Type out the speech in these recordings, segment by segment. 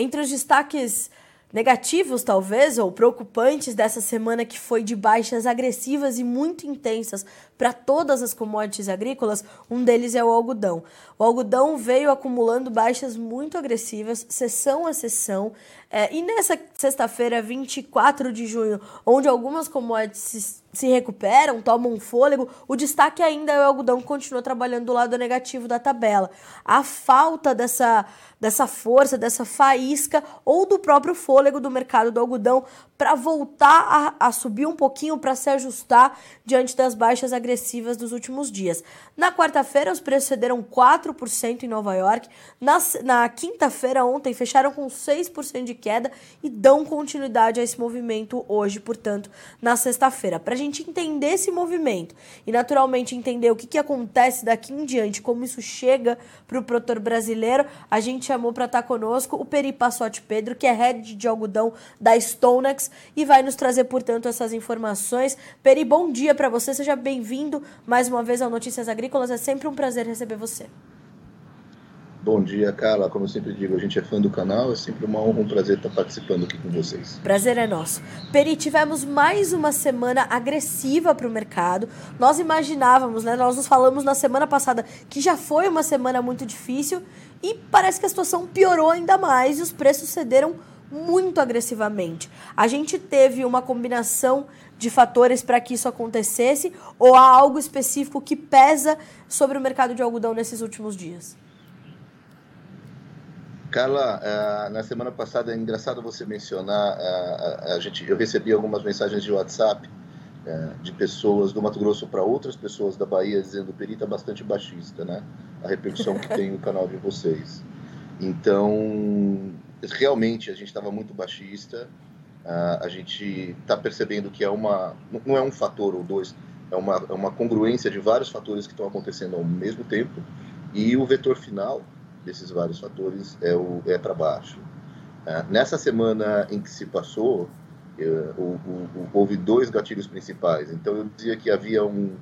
Entre os destaques negativos, talvez, ou preocupantes dessa semana que foi de baixas agressivas e muito intensas para todas as commodities agrícolas, um deles é o algodão. O algodão veio acumulando baixas muito agressivas, sessão a sessão, é, e nessa sexta-feira, 24 de junho, onde algumas commodities se recuperam, tomam um fôlego, o destaque ainda é o algodão que continua trabalhando do lado negativo da tabela. A falta dessa, dessa força, dessa faísca ou do próprio fôlego do mercado do algodão para voltar a, a, subir um pouquinho, para se ajustar diante das baixas agressivas dos últimos dias. Na quarta-feira, os preços cederam 4% em Nova York. Na, na quinta-feira, ontem, fecharam com 6% de queda e dão continuidade a esse movimento hoje, portanto, na sexta-feira. Para a gente entender esse movimento e, naturalmente, entender o que, que acontece daqui em diante, como isso chega para o produtor brasileiro, a gente chamou para estar tá conosco o Peri Passotti Pedro, que é head de algodão da Stonex e vai nos trazer, portanto, essas informações. Peri, bom dia para você, seja bem-vindo mais uma vez ao Notícias Agrícolas, é sempre um prazer receber você. Bom dia, Carla. Como eu sempre digo, a gente é fã do canal, é sempre uma honra, um prazer estar participando aqui com vocês. Prazer é nosso. Peri, tivemos mais uma semana agressiva para o mercado. Nós imaginávamos, né? Nós nos falamos na semana passada que já foi uma semana muito difícil e parece que a situação piorou ainda mais e os preços cederam muito agressivamente. A gente teve uma combinação de fatores para que isso acontecesse ou há algo específico que pesa sobre o mercado de algodão nesses últimos dias? Carla, uh, na semana passada é engraçado você mencionar, uh, a gente, eu recebi algumas mensagens de WhatsApp uh, de pessoas do Mato Grosso para outras pessoas da Bahia dizendo que Perita é bastante baixista, né? A repercussão que tem o canal de vocês. Então, realmente a gente estava muito baixista. Uh, a gente está percebendo que é uma, não é um fator ou dois, é uma, é uma congruência de vários fatores que estão acontecendo ao mesmo tempo e o vetor final desses vários fatores é, o, é para baixo. Uh, nessa semana em que se passou, eu, o, o, houve dois gatilhos principais. Então eu dizia que havia um,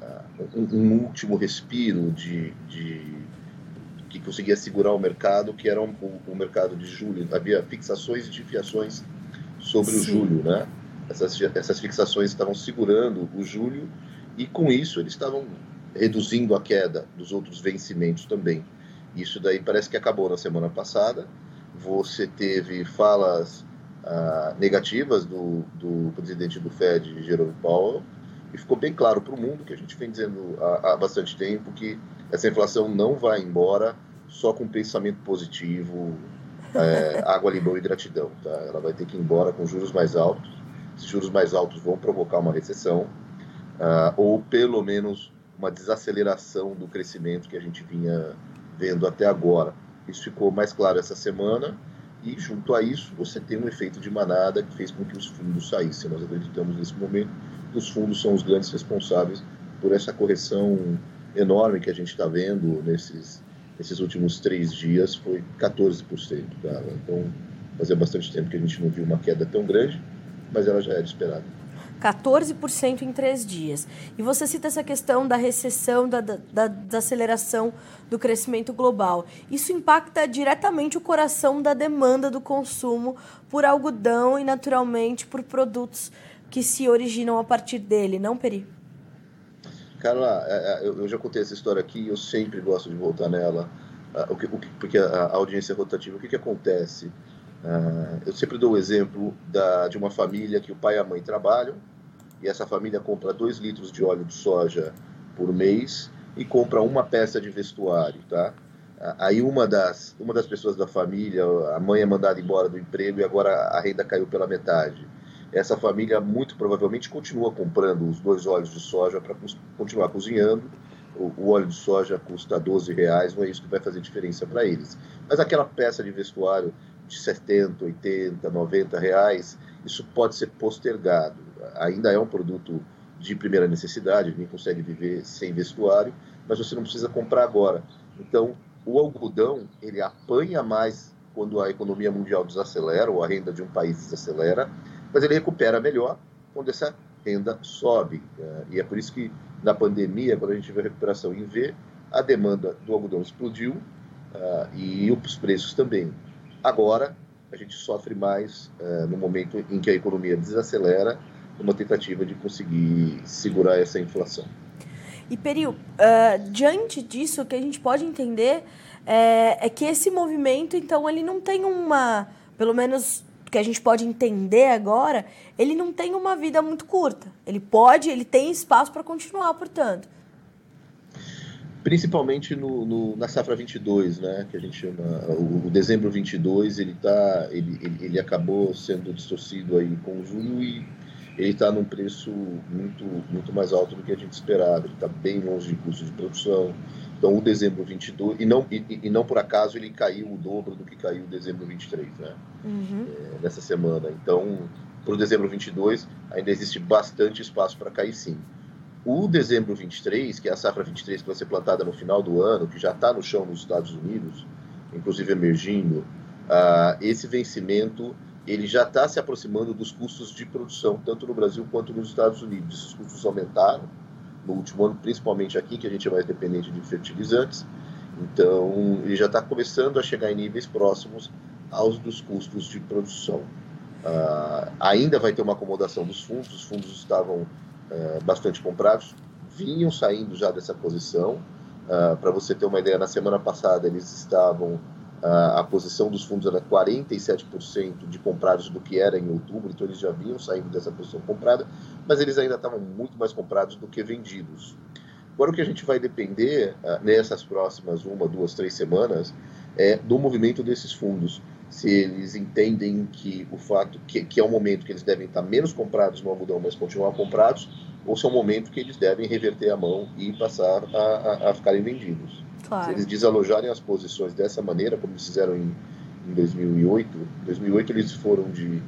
uh, um, um último respiro de, de que conseguia segurar o mercado, que era um, o, o, mercado de julho. Havia fixações e desviações sobre Sim. o julho, né? Essas, essas fixações estavam segurando o julho e com isso eles estavam reduzindo a queda dos outros vencimentos também. Isso daí parece que acabou na semana passada. Você teve falas ah, negativas do, do presidente do Fed, Jerome Powell, e ficou bem claro para o mundo que a gente vem dizendo há, há bastante tempo que essa inflação não vai embora só com pensamento positivo, é, água, limão e gratidão. Tá? Ela vai ter que ir embora com juros mais altos. Esses juros mais altos vão provocar uma recessão, uh, ou pelo menos uma desaceleração do crescimento que a gente vinha vendo até agora. Isso ficou mais claro essa semana, e junto a isso você tem um efeito de manada que fez com que os fundos saíssem. Nós acreditamos nesse momento que os fundos são os grandes responsáveis por essa correção enorme que a gente está vendo nesses esses últimos três dias foi 14%, cara. Então, fazia bastante tempo que a gente não viu uma queda tão grande, mas ela já era esperada. 14% em três dias. E você cita essa questão da recessão, da, da, da aceleração do crescimento global. Isso impacta diretamente o coração da demanda do consumo por algodão e, naturalmente, por produtos que se originam a partir dele, não, Peri? Carla, é, é, eu já contei essa história aqui e eu sempre gosto de voltar nela, ah, porque a audiência é rotativa. O que, que acontece? Ah, eu sempre dou o exemplo da, de uma família que o pai e a mãe trabalham e essa família compra 2 litros de óleo de soja por mês e compra uma peça de vestuário, tá? Ah, aí uma das, uma das pessoas da família, a mãe é mandada embora do emprego e agora a renda caiu pela metade essa família muito provavelmente continua comprando os dois óleos de soja para continuar cozinhando. O, o, óleo de soja custa 12 reais, não é isso que vai fazer diferença para eles. Mas aquela peça de vestuário de 70, 80, 90 reais, isso pode ser postergado. Ainda é um produto de primeira necessidade, ninguém consegue viver sem vestuário, mas você não precisa comprar agora. Então, o algodão, ele apanha mais quando a economia mundial desacelera ou a renda de um país desacelera, mas ele recupera melhor quando essa renda sobe. Né? E é por isso que na pandemia, quando a gente vê a recuperação em V, a demanda do algodão explodiu uh, e os preços também. Agora, a gente sofre mais uh, no momento em que a economia desacelera, numa tentativa de conseguir segurar essa inflação. E, Peri, uh, diante disso, o que a gente pode entender é, é, que esse movimento, então, ele não tem uma, pelo menos que a gente pode entender agora, ele não tem uma vida muito curta. Ele pode, ele tem espaço para continuar, portanto. Principalmente no, no, na safra 22, né, que a gente chama o, o dezembro 22, ele tá, ele, ele, ele acabou sendo distorcido aí com junho e ele está num preço muito, muito mais alto do que a gente esperava. Ele está bem longe de custo de produção. Então, o dezembro 22, e não, e, e, não por acaso ele caiu o dobro do que caiu o dezembro 23, né? Uhum. É, nessa semana. Então, para o dezembro 22, ainda existe bastante espaço para cair sim. O dezembro 23, que é a safra 23 que vai ser plantada no final do ano, que já está no chão nos Estados Unidos, inclusive emergindo, uh, esse vencimento ele já está se aproximando dos custos de produção, tanto no Brasil quanto nos Estados Unidos. Esses custos aumentaram no último ano, principalmente aqui, que a gente é mais dependente de fertilizantes. Então, ele já está começando a chegar em níveis próximos aos dos custos de produção. Uh, ainda vai ter uma acomodação dos fundos, os fundos estavam uh, bastante comprados, vinham saindo já dessa posição. Uh, Para você ter uma ideia, na semana passada eles estavam a posição dos fundos era 47% de comprados do que era em outubro, então eles já vinham saindo dessa posição comprada, mas eles ainda estavam muito mais comprados do que vendidos. Agora, o que a gente vai depender uh, nessas próximas uma, duas, três semanas é do movimento desses fundos. Se eles entendem que o fato que, que é um momento que eles devem estar menos comprados no algodão, mas continuar comprados, ou se é um momento que eles devem reverter a mão e passar a, a, a ficarem vendidos. Claro. Se eles desalojarem as posições dessa maneira, como fizeram em, em 2008, 2008 eles foram de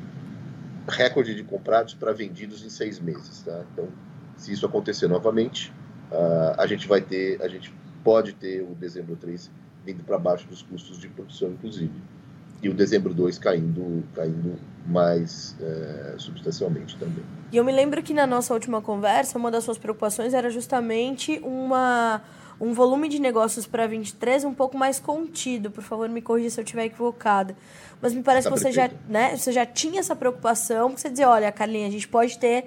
recorde de comprados para vendidos em seis meses, tá? Então, se isso acontecer novamente, uh, a gente vai ter, a gente pode ter o dezembro 3 vindo para baixo dos custos de produção, inclusive, e o dezembro 2 caindo, caindo mais é, substancialmente também. E eu me lembro que na nossa última conversa, uma das suas preocupações era justamente uma um volume de negócios para 23 um pouco mais contido. Por favor, me corrija se eu estiver equivocada. Mas me parece tá que você já, né, você já tinha essa preocupação, porque você dizia, olha, Carlinha, a gente pode ter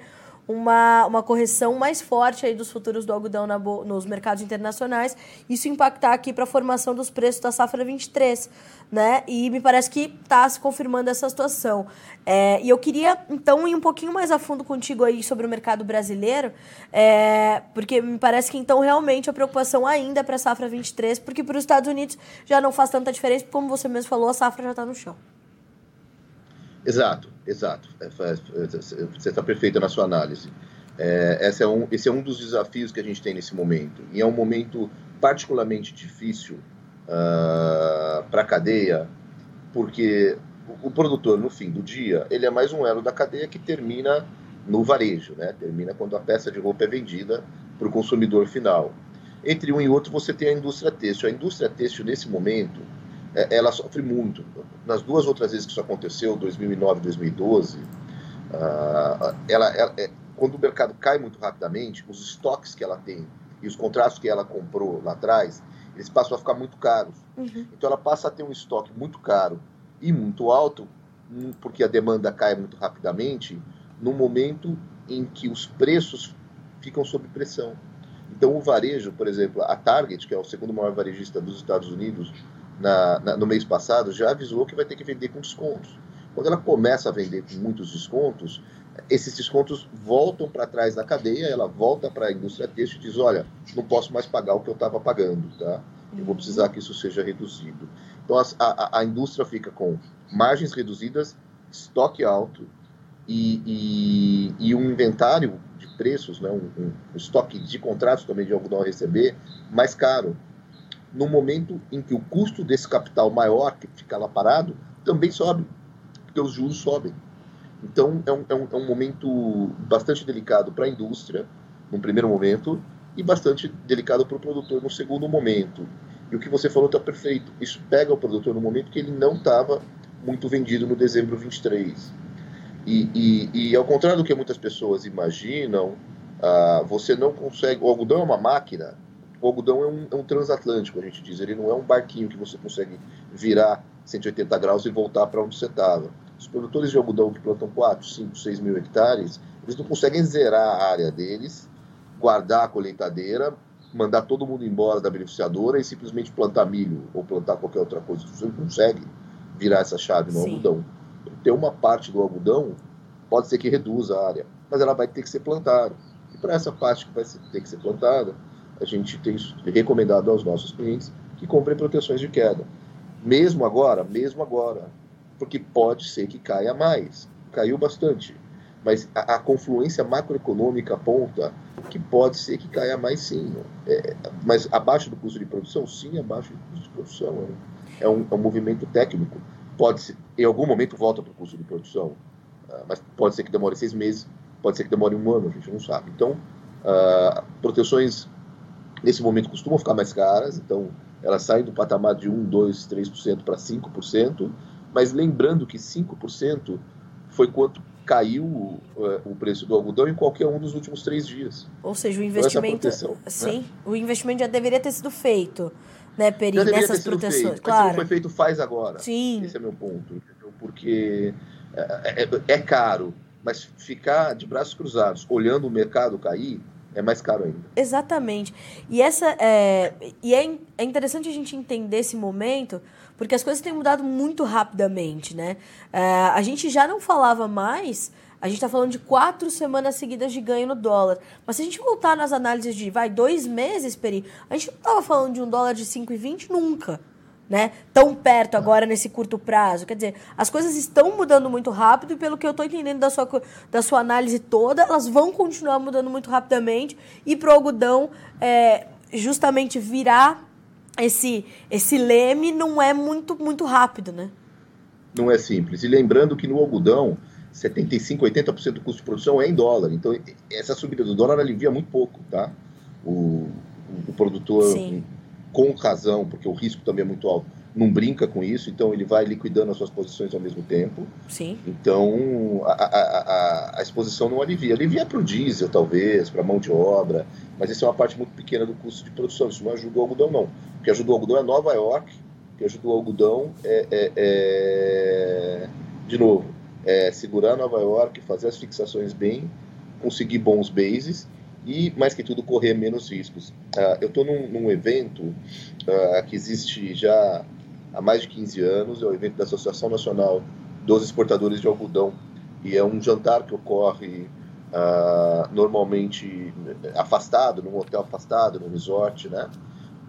uma, uma correção mais forte aí dos futuros do algodão nos mercados internacionais, isso impactar aqui para a formação dos preços da safra 23, né? E me parece que está se confirmando essa situação. É, e eu queria, então, ir um pouquinho mais a fundo contigo aí sobre o mercado brasileiro, é, porque me parece que, então, realmente a preocupação ainda é para a safra 23, porque para os Estados Unidos já não faz tanta diferença, como você mesmo falou, a safra já está no chão. Exato, exato. É, você está perfeita na sua análise. É, esse, é um, esse é um dos desafios que a gente tem nesse momento. E é um momento particularmente difícil uh, ah, para a cadeia, porque o, o, produtor, no fim do dia, ele é mais um elo da cadeia que termina no varejo, né? termina quando a peça de roupa é vendida para o consumidor final. Entre um e outro, você tem a indústria têxtil. A indústria têxtil, nesse momento, ela sofre muito. Nas duas outras vezes que isso aconteceu, 2009 e 2012, uh, ela, ela é, quando o mercado cai muito rapidamente, os estoques que ela tem e os contratos que ela comprou lá atrás, eles passam a ficar muito caros. Uhum. Então ela passa a ter um estoque muito caro e muito alto, hum, porque a demanda cai muito rapidamente, no momento em que os preços ficam sob pressão. Então o varejo, por exemplo, a Target, que é o segundo maior varejista dos Estados Unidos, na, na, no mês passado, já avisou que vai ter que vender com descontos. Quando ela começa a vender com muitos descontos, esses descontos voltam para trás da cadeia, ela volta para a indústria têxtil e diz: olha, não posso mais pagar o que eu estava pagando, tá? Eu vou precisar que isso seja reduzido. Então a, a, a indústria fica com margens reduzidas, estoque alto e, e, e um inventário de preços, né? um, um estoque de contratos também de algodão a receber mais caro no momento em que o custo desse capital maior que fica lá parado também sobe, porque os juros sobem. Então é um, é um, é um momento bastante delicado para a indústria, num primeiro momento, e bastante delicado para o produtor no segundo momento. E o que você falou está perfeito. Isso pega o produtor no momento que ele não estava muito vendido no dezembro 23. E, e, e ao contrário do que muitas pessoas imaginam, ah, você não consegue. O algodão é uma máquina o algodão é um, é um, transatlântico, a gente diz. Ele não é um barquinho que você consegue virar 180 graus e voltar para onde você estava. Os produtores de algodão que plantam 4, 5, 6 mil hectares, eles não conseguem zerar a área deles, guardar a colheitadeira, mandar todo mundo embora da beneficiadora e simplesmente plantar milho ou plantar qualquer outra coisa. Você não consegue virar essa chave no Sim. algodão. Ter uma parte do algodão pode ser que reduza a área, mas ela vai ter que ser plantada. E para essa parte que vai ter que ser plantada, a gente tem recomendado aos nossos clientes que comprem proteções de queda. Mesmo agora, mesmo agora, porque pode ser que caia mais. Caiu bastante. Mas a, a confluência macroeconômica aponta que pode ser que caia mais sim. É, mas abaixo do custo de produção? Sim, abaixo do custo de produção. É, é um, é um movimento técnico. Pode ser, em algum momento volta para o custo de produção, uh, mas pode ser que demore seis meses, pode ser que demore um ano, a gente não sabe. Então, uh, proteções nesse momento costumam ficar mais caras, então elas saem do patamar de 1, 2, 3% para 5%, mas lembrando que 5% foi quanto caiu uh, o preço do algodão em qualquer um dos últimos três dias. Ou seja, o investimento. Proteção, né? sim, né? o investimento já deveria ter sido feito, né, Peri, já nessas proteções. Feito, claro. Mas foi feito, faz agora. Sim. Esse é meu ponto, entendeu? Porque é, é, é caro, mas ficar de braços cruzados olhando o mercado cair é mais caro ainda. Exatamente. E essa é, e é, é interessante a gente entender esse momento, porque as coisas têm mudado muito rapidamente, né? É, a gente já não falava mais, a gente está falando de quatro semanas seguidas de ganho no dólar. Mas se a gente voltar nas análises de, vai, dois meses, Peri, a gente não estava falando de um dólar de 5,20 nunca né? Tão perto agora nesse curto prazo. Quer dizer, as coisas estão mudando muito rápido e pelo que eu estou entendendo da sua, da sua análise toda, elas vão continuar mudando muito rapidamente e para o algodão é, justamente virar esse, esse leme não é muito, muito rápido, né? Não é simples. E lembrando que no algodão, 75, 80% do custo de produção é em dólar. Então, essa subida do dólar alivia muito pouco, tá? O, o produtor Sim com razão, porque o risco também é muito alto, não brinca com isso, então ele vai liquidando as suas posições ao mesmo tempo. Sim. Então a, a, a, a exposição não alivia. Alivia para o diesel, talvez, para a mão de obra, mas isso é uma parte muito pequena do custo de produção. Isso não ajuda o algodão, não. O que ajuda o algodão é Nova York, o que ajuda o algodão é, é, é de novo, é segurar Nova York, fazer as fixações bem, conseguir bons bases e, mais que tudo, correr menos riscos. Uh, eu estou num, num, evento uh, que existe já há mais de 15 anos, é o evento da Associação Nacional dos Exportadores de Algodão, e é um jantar que ocorre uh, normalmente afastado, num hotel afastado, num resort, né,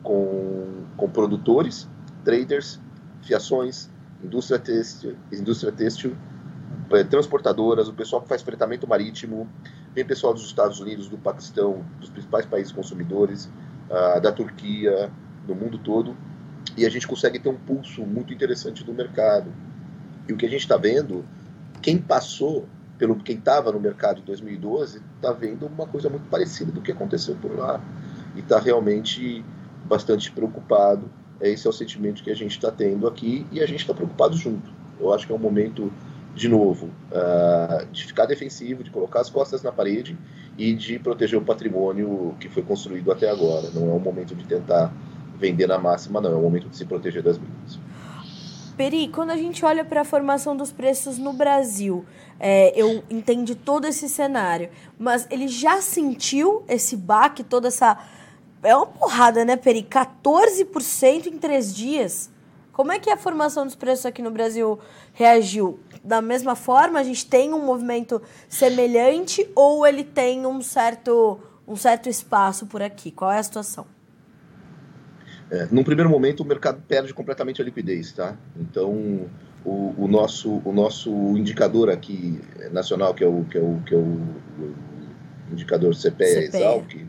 com, com produtores, traders, fiações, indústria têxtil, indústria têxtil eh, transportadoras, o pessoal que faz fretamento marítimo, Vem pessoal dos Estados Unidos, do Paquistão, dos principais países consumidores, uh, da Turquia, do mundo todo, e a gente consegue ter um pulso muito interessante do mercado. E o que a gente está vendo, quem passou pelo quem estava no mercado em 2012 está vendo uma coisa muito parecida do que aconteceu por lá e está realmente bastante preocupado. Esse é o sentimento que a gente está tendo aqui e a gente está preocupado junto. Eu acho que é um momento de novo, uh, de ficar defensivo, de colocar as costas na parede e de proteger o patrimônio que foi construído até agora. Não é o momento de tentar vender na máxima, não. É o momento de se proteger das brigas. Peri, quando a gente olha para a formação dos preços no Brasil, é, eu entendo todo esse cenário, mas ele já sentiu esse baque, toda essa. É uma porrada, né, Peri? 14% em três dias. Como é que a formação dos preços aqui no Brasil reagiu? Da mesma forma, a gente tem um movimento semelhante ou ele tem um certo, um certo espaço por aqui? Qual é a situação? É, num primeiro momento, o mercado perde completamente a liquidez, tá? Então, o, o, nosso, o nosso indicador aqui nacional, que é o, que é o, que é o, o indicador CPE, CPE. Exalc,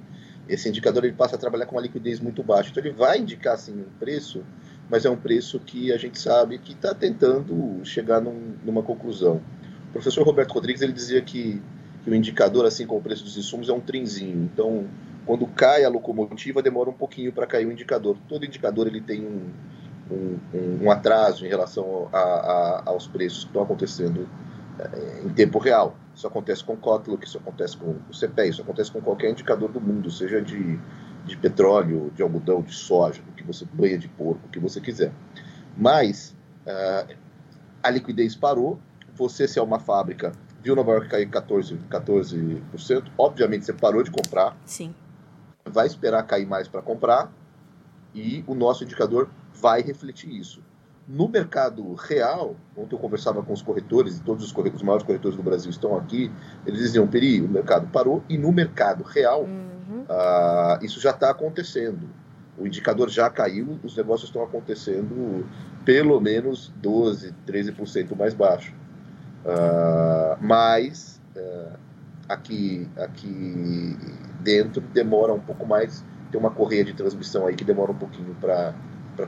esse indicador ele passa a trabalhar com uma liquidez muito baixa. Então, ele vai indicar, assim, um preço mas é um preço que a gente sabe que está tentando chegar num, numa conclusão. O professor Roberto Rodrigues ele dizia que, que, o indicador, assim como o preço dos insumos, é um trenzinho. Então, quando cai a locomotiva, demora um pouquinho para cair o indicador. Todo indicador ele tem um, um, um atraso em relação a, a, aos preços que estão acontecendo é, em tempo real. Isso acontece com o Kotler, isso acontece com o CPE, isso acontece com qualquer indicador do mundo, seja de de petróleo, de algodão, de soja, do que você banha de porco, o que você quiser. Mas Uh, a liquidez parou. Você, se é uma fábrica, viu Nova York cair 14%, 14%, obviamente você parou de comprar. Sim. Vai esperar cair mais para comprar e o nosso indicador vai refletir isso. No mercado real, ontem eu conversava com os corretores, e todos os, corretores, os maiores corretores do Brasil estão aqui, eles diziam, Peri, o mercado parou, e no mercado real, uhum. uh, isso já está acontecendo. O indicador já caiu, os negócios estão acontecendo pelo menos 12%, 13% mais baixo. Uh, mas uh, aqui, aqui dentro demora um pouco mais, tem uma correia de transmissão aí que demora um pouquinho para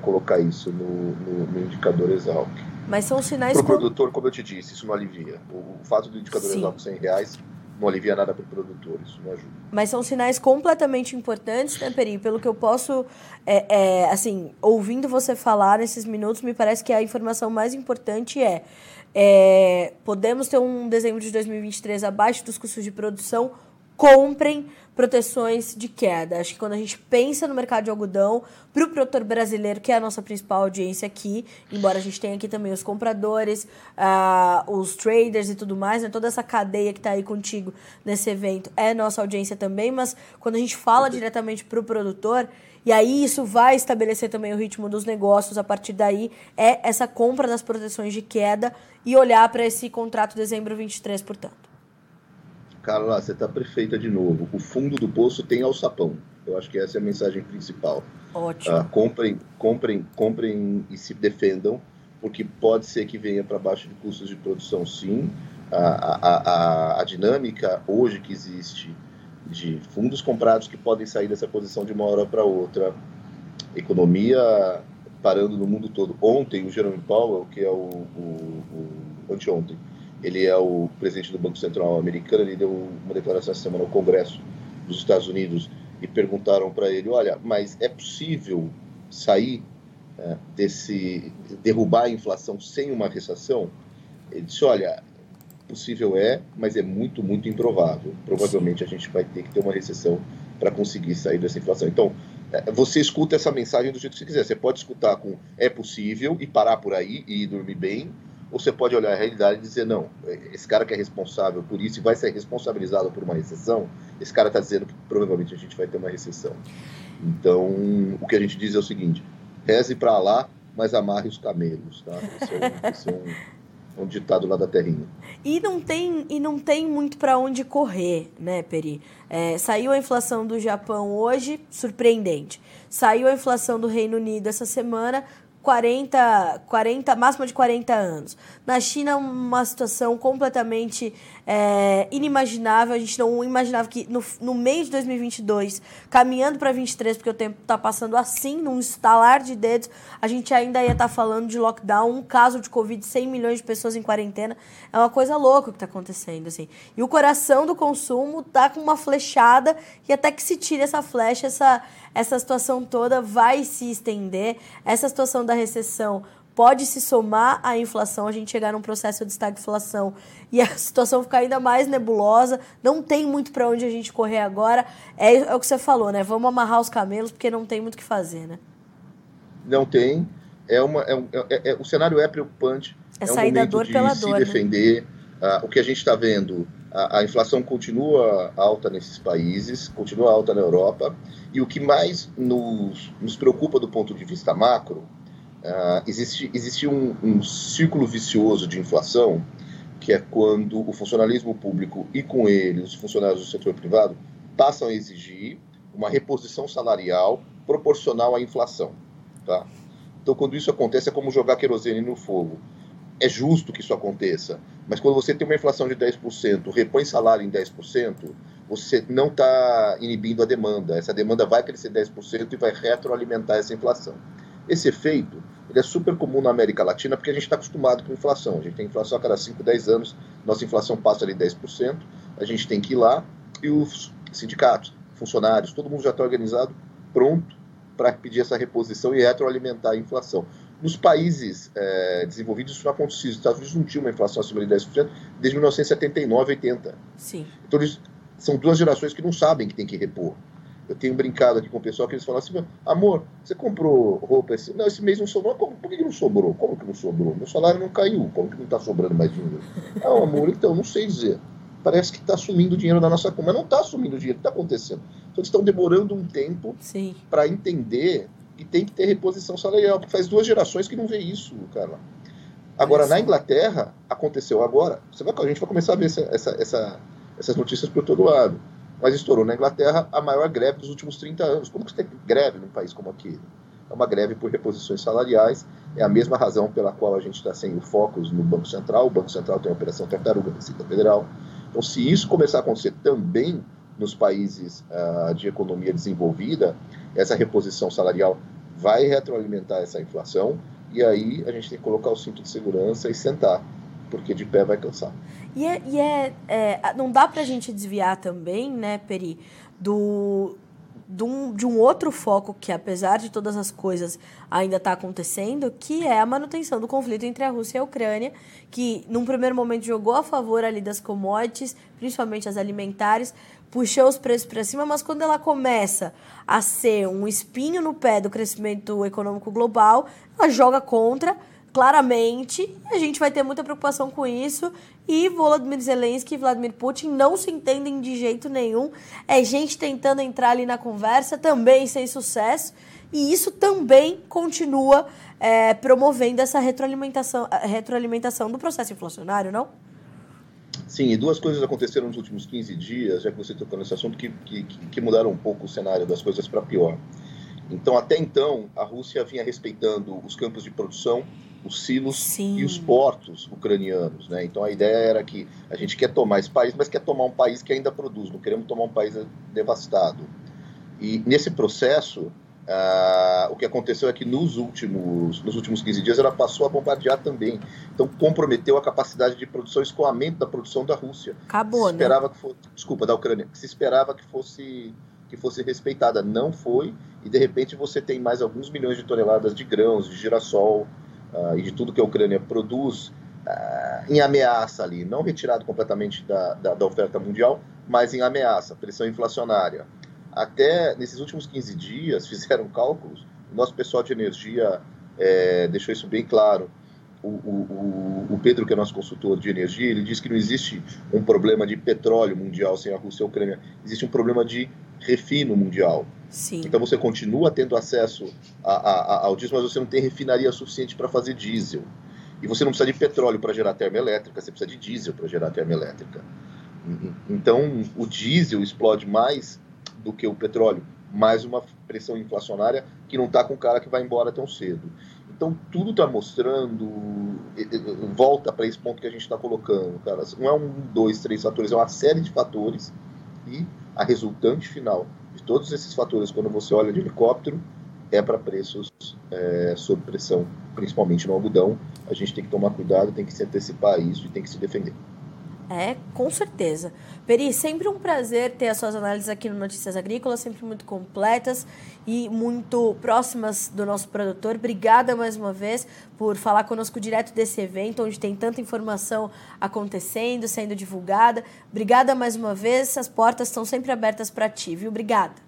colocar isso no, no, no indicador Exalc. Mas são sinais... Para o produtor, como eu te disse, isso não alivia. O, o fato do indicador Sim. Exalc 100 reais não alivia nada para o produtor, isso não ajuda. Mas são sinais completamente importantes, né, Peri? Pelo que eu posso, é, é, assim, ouvindo você falar nesses minutos, me parece que a informação mais importante é, é podemos ter um dezembro de 2023 abaixo dos custos de produção, comprem proteções de queda. Acho que quando a gente pensa no mercado de algodão, para o produtor brasileiro, que é a nossa principal audiência aqui, embora a gente tenha aqui também os compradores, uh, os traders e tudo mais, né? toda essa cadeia que está aí contigo nesse evento é nossa audiência também, mas quando a gente fala diretamente para o produtor, e aí isso vai estabelecer também o ritmo dos negócios a partir daí, é essa compra das proteções de queda e olhar para esse contrato dezembro 23, portanto. Carla, você está perfeita de novo. O fundo do poço tem alçapão. Eu acho que essa é a mensagem principal. Ótimo. Uh, comprem, comprem, comprem e se defendam, porque pode ser que venha para baixo de custos de produção, sim. A, a, a, a, dinâmica hoje que existe de fundos comprados que podem sair dessa posição de uma hora para outra, economia parando no mundo todo. Ontem, o Jerome Powell, que é o, o, o anteontem, ele é o presidente do Banco Central americano, ele deu uma declaração essa semana ao Congresso dos Estados Unidos e perguntaram para ele, olha, mas é possível sair é, desse, derrubar a inflação sem uma recessão? Ele disse, olha, possível é, mas é muito, muito improvável. Provavelmente a gente vai ter que ter uma recessão para conseguir sair dessa inflação. Então, é, você escuta essa mensagem do jeito que você quiser. Você pode escutar com é possível e parar por aí e dormir bem, ou você pode olhar a realidade e dizer, não, esse cara que é responsável por isso e vai ser responsabilizado por uma recessão, esse cara está dizendo que provavelmente a gente vai ter uma recessão. Então, o que a gente diz é o seguinte, reze para lá, mas amarre os camelos, tá? Esse é um, esse é um, um ditado lá da terrinha. E não tem, e não tem muito para onde correr, né, Peri? É, saiu a inflação do Japão hoje, surpreendente. Saiu a inflação do Reino Unido essa semana, 40, 40, máxima de 40 anos. Na China, uma situação completamente é, inimaginável. A gente não imaginava que no, no de 2022, caminhando para 23, porque o tempo está passando assim, num estalar de dedos, a gente ainda ia estar tá falando de lockdown, um caso de Covid, 100 milhões de pessoas em quarentena. É uma coisa louca o que está acontecendo. Assim. E o coração do consumo tá com uma flechada e até que se tire essa flecha, essa essa situação toda vai se estender, essa situação da recessão pode se somar à inflação, a gente chegar num processo de estagflação e a situação ficar ainda mais nebulosa, não tem muito para onde a gente correr agora. É, é, o que você falou, né? Vamos amarrar os camelos porque não tem muito o que fazer, né? Não tem. É uma, é, é, é o cenário é preocupante. É, é sair um da dor pela se dor. Né? defender. Né? Uh, o que a gente está vendo a, a, inflação continua alta nesses países, continua alta na Europa, e o que mais nos, nos preocupa do ponto de vista macro, uh, existe, existe um, um círculo vicioso de inflação, que é quando o funcionalismo público e com ele os funcionários do setor privado passam a exigir uma reposição salarial proporcional à inflação. Tá? Então, quando isso acontece, é como jogar querosene no fogo é justo que isso aconteça, mas quando você tem uma inflação de 10%, repõe salário em 10%, você não está inibindo a demanda. Essa demanda vai crescer 10% e vai retroalimentar essa inflação. Esse efeito ele é super comum na América Latina porque a gente está acostumado com inflação. A gente tem inflação a cada 5, 10 anos, nossa inflação passa de 10%, a gente tem que ir lá e os sindicatos, funcionários, todo mundo já está organizado, pronto para pedir essa reposição e retroalimentar a inflação. Nos países é, desenvolvidos isso não acontecia. Os Estados Unidos não tinham uma inflação acima de 10% desde 1979, 80. Sim. Então eles são duas gerações que não sabem que tem que repor. Eu tenho brincado aqui com o pessoal que eles falam assim: amor, você comprou roupa esse. Não, esse mês não sobrou. Como, por que não sobrou? Como que não sobrou? Meu salário não caiu. Como que não está sobrando mais dinheiro? Não, amor, então, não sei dizer. Parece que está sumindo dinheiro da nossa conta. Mas não está sumindo dinheiro. O que está acontecendo? Então, eles estão demorando um tempo para entender que tem que ter reposição salarial. Porque faz duas gerações que não vê isso, cara. Agora, na Inglaterra, aconteceu agora. Você vai, a gente vai começar a ver essa, essa, essa, essas notícias por todo lado mas estourou na Inglaterra a maior greve dos últimos 30 anos. Como que você tem greve num país como aquele? É uma greve por reposições salariais, é a mesma razão pela qual a gente está sem o foco no Banco Central. O Banco Central tem a Operação Tartaruga, Receita Federal. Então, se isso começar a acontecer também nos países uh, de economia desenvolvida, essa reposição salarial vai retroalimentar essa inflação e aí a gente tem que colocar o cinto de segurança e sentar porque de pé vai cansar. E, é, e é, é não dá para a gente desviar também, né, Peri, do, de um, de um outro foco que, apesar de todas as coisas, ainda está acontecendo, que é a manutenção do conflito entre a Rússia e a Ucrânia, que num primeiro momento jogou a favor ali das commodities, principalmente as alimentares, puxou os preços para cima, mas quando ela começa a ser um espinho no pé do crescimento econômico global, ela joga contra claramente. A gente vai ter muita preocupação com isso. E Volodymyr Zelensky e Vladimir Putin não se entendem de jeito nenhum. É gente tentando entrar ali na conversa, também sem sucesso. E isso também continua é, promovendo essa retroalimentação, retroalimentação do processo inflacionário, não? Sim, e duas coisas aconteceram nos últimos 15 dias, já que você tocou nesse assunto, que, que, que mudaram um pouco o cenário das coisas para pior. Então, até então, a Rússia vinha respeitando os campos de produção os silos Sim. e os portos ucranianos. Né? Então a ideia era que a gente quer tomar esse país, mas quer tomar um país que ainda produz, não queremos tomar um país devastado. E nesse processo, ah, o que aconteceu é que nos últimos, nos últimos 15 dias ela passou a bombardear também. Então comprometeu a capacidade de produção, escoamento da produção da Rússia. Acabou, se né? esperava né? Que fosse, desculpa, da Ucrânia. Que se esperava que fosse que fosse respeitada. Não foi, e de repente você tem mais alguns milhões de toneladas de grãos, de girassol, uh, e de tudo que a Ucrânia produz uh, em ameaça ali, não retirado completamente da, da, da, oferta mundial, mas em ameaça, pressão inflacionária. Até nesses últimos 15 dias fizeram cálculos, o nosso pessoal de energia é, deixou isso bem claro. O, o, o, Pedro, que é nosso consultor de energia, ele diz que não existe um problema de petróleo mundial sem a Rússia e a Ucrânia, existe um problema de refino mundial. Sim. Então você continua tendo acesso a, a, ao diesel, mas você não tem refinaria suficiente para fazer diesel. E você não precisa de petróleo para gerar termoelétrica, você precisa de diesel para gerar termoelétrica. Então o diesel explode mais do que o petróleo, mais uma pressão inflacionária que não está com o cara que vai embora tão cedo. Então tudo está mostrando, volta para esse ponto que a gente está colocando, cara. Não é um, dois, três fatores, é uma série de fatores e a resultante final de todos esses fatores, quando você olha de helicóptero, é para preços é, sob pressão, principalmente no algodão. A gente tem que tomar cuidado, tem que se antecipar a isso e tem que se defender. É, com certeza. Peri, sempre um prazer ter as suas análises aqui no Notícias Agrícolas, sempre muito completas e muito próximas do nosso produtor. Obrigada mais uma vez por falar conosco direto desse evento, onde tem tanta informação acontecendo, sendo divulgada. Obrigada mais uma vez, as portas estão sempre abertas para ti, viu? Obrigada.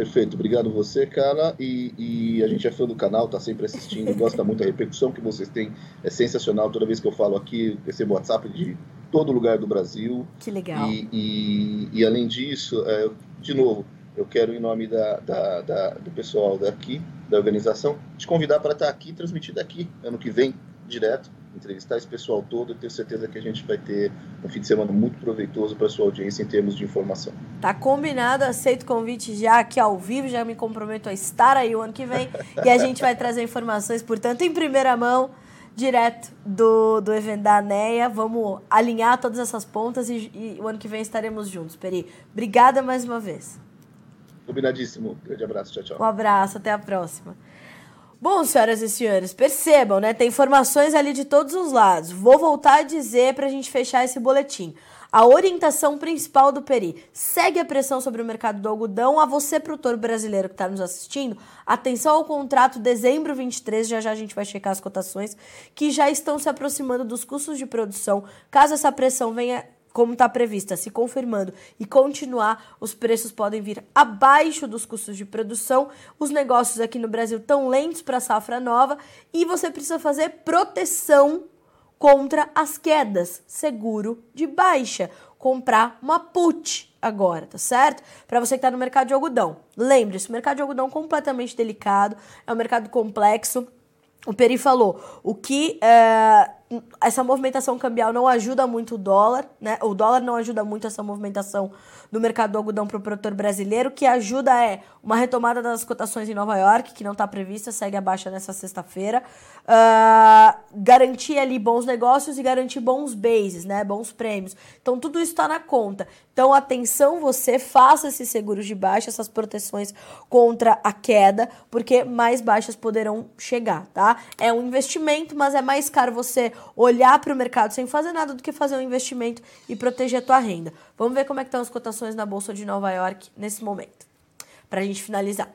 Perfeito, obrigado você, cara. E, e, a gente é fã do canal, tá sempre assistindo, gosta muito da repercussão que vocês têm. É sensacional. Toda vez que eu falo aqui, recebo WhatsApp de todo lugar do Brasil. Que legal. E, e, e além disso, é, de novo, eu quero, em nome da, da, da, do pessoal daqui, da organização, te convidar para estar aqui, transmitir daqui, ano que vem, direto entrevistar esse pessoal todo. Eu tenho certeza que a gente vai ter um fim de semana muito proveitoso para a sua audiência em termos de informação. Tá combinado, aceito o convite já aqui ao vivo, já me comprometo a estar aí o ano que vem e a gente vai trazer informações, portanto, em primeira mão, direto do, do evento da ANEA. Vamos alinhar todas essas pontas e, e o ano que vem estaremos juntos. Peri, obrigada mais uma vez. Combinadíssimo. Grande abraço. Tchau, tchau. Um abraço. Até a próxima. Bom, senhoras e senhores, percebam, né? Tem informações ali de todos os lados. Vou voltar a dizer para a gente fechar esse boletim. A orientação principal do Peri segue a pressão sobre o mercado do algodão. A você, produtor brasileiro que está nos assistindo, atenção ao contrato dezembro 23, já já a gente vai checar as cotações, que já estão se aproximando dos custos de produção. Caso essa pressão venha como está prevista, se confirmando e continuar, os preços podem vir abaixo dos custos de produção. Os negócios aqui no Brasil estão lentos para a safra nova e você precisa fazer proteção contra as quedas, seguro de baixa, comprar uma put agora, tá certo? Para você que está no mercado de algodão. Lembre-se, o mercado de algodão é completamente delicado, é um mercado complexo. O Peri falou, o que é, essa movimentação cambial não ajuda muito o dólar, né? O dólar não ajuda muito essa movimentação do mercado do algodão para o produtor brasileiro. Que ajuda é uma retomada das cotações em Nova York, que não está prevista, segue a baixa nessa sexta-feira. Uh, garantir ali bons negócios e garantir bons bases, né? Bons prêmios. Então tudo isso está na conta. Então atenção, você faça esses seguros de baixa, essas proteções contra a queda, porque mais baixas poderão chegar, tá? É um investimento, mas é mais caro você olhar para o mercado sem fazer nada do que fazer um investimento e proteger a tua renda. Vamos ver como é que estão as cotações na bolsa de Nova York nesse momento, para a gente finalizar.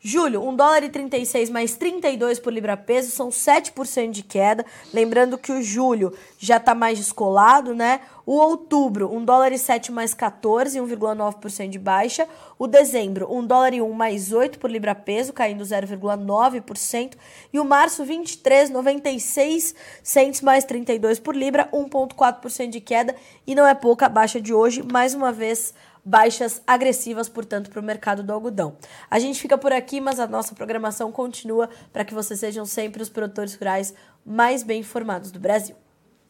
Julho, 1 dólar e 36 mais 32 por libra peso, são 7% de queda. Lembrando que o julho já está mais descolado, né? O outubro, 1 dólar e 7 mais 14, 1,9% de baixa. O dezembro, 1 dólar e 1 mais 8 por libra peso, caindo 0,9%. E o março, 23, 96 centes mais 32 por libra, 1,4% de queda. E não é pouca a baixa de hoje, mais uma vez baixas agressivas, portanto, para o mercado do algodão. A gente fica por aqui, mas a nossa programação continua para que vocês sejam sempre os produtores rurais mais bem informados do Brasil.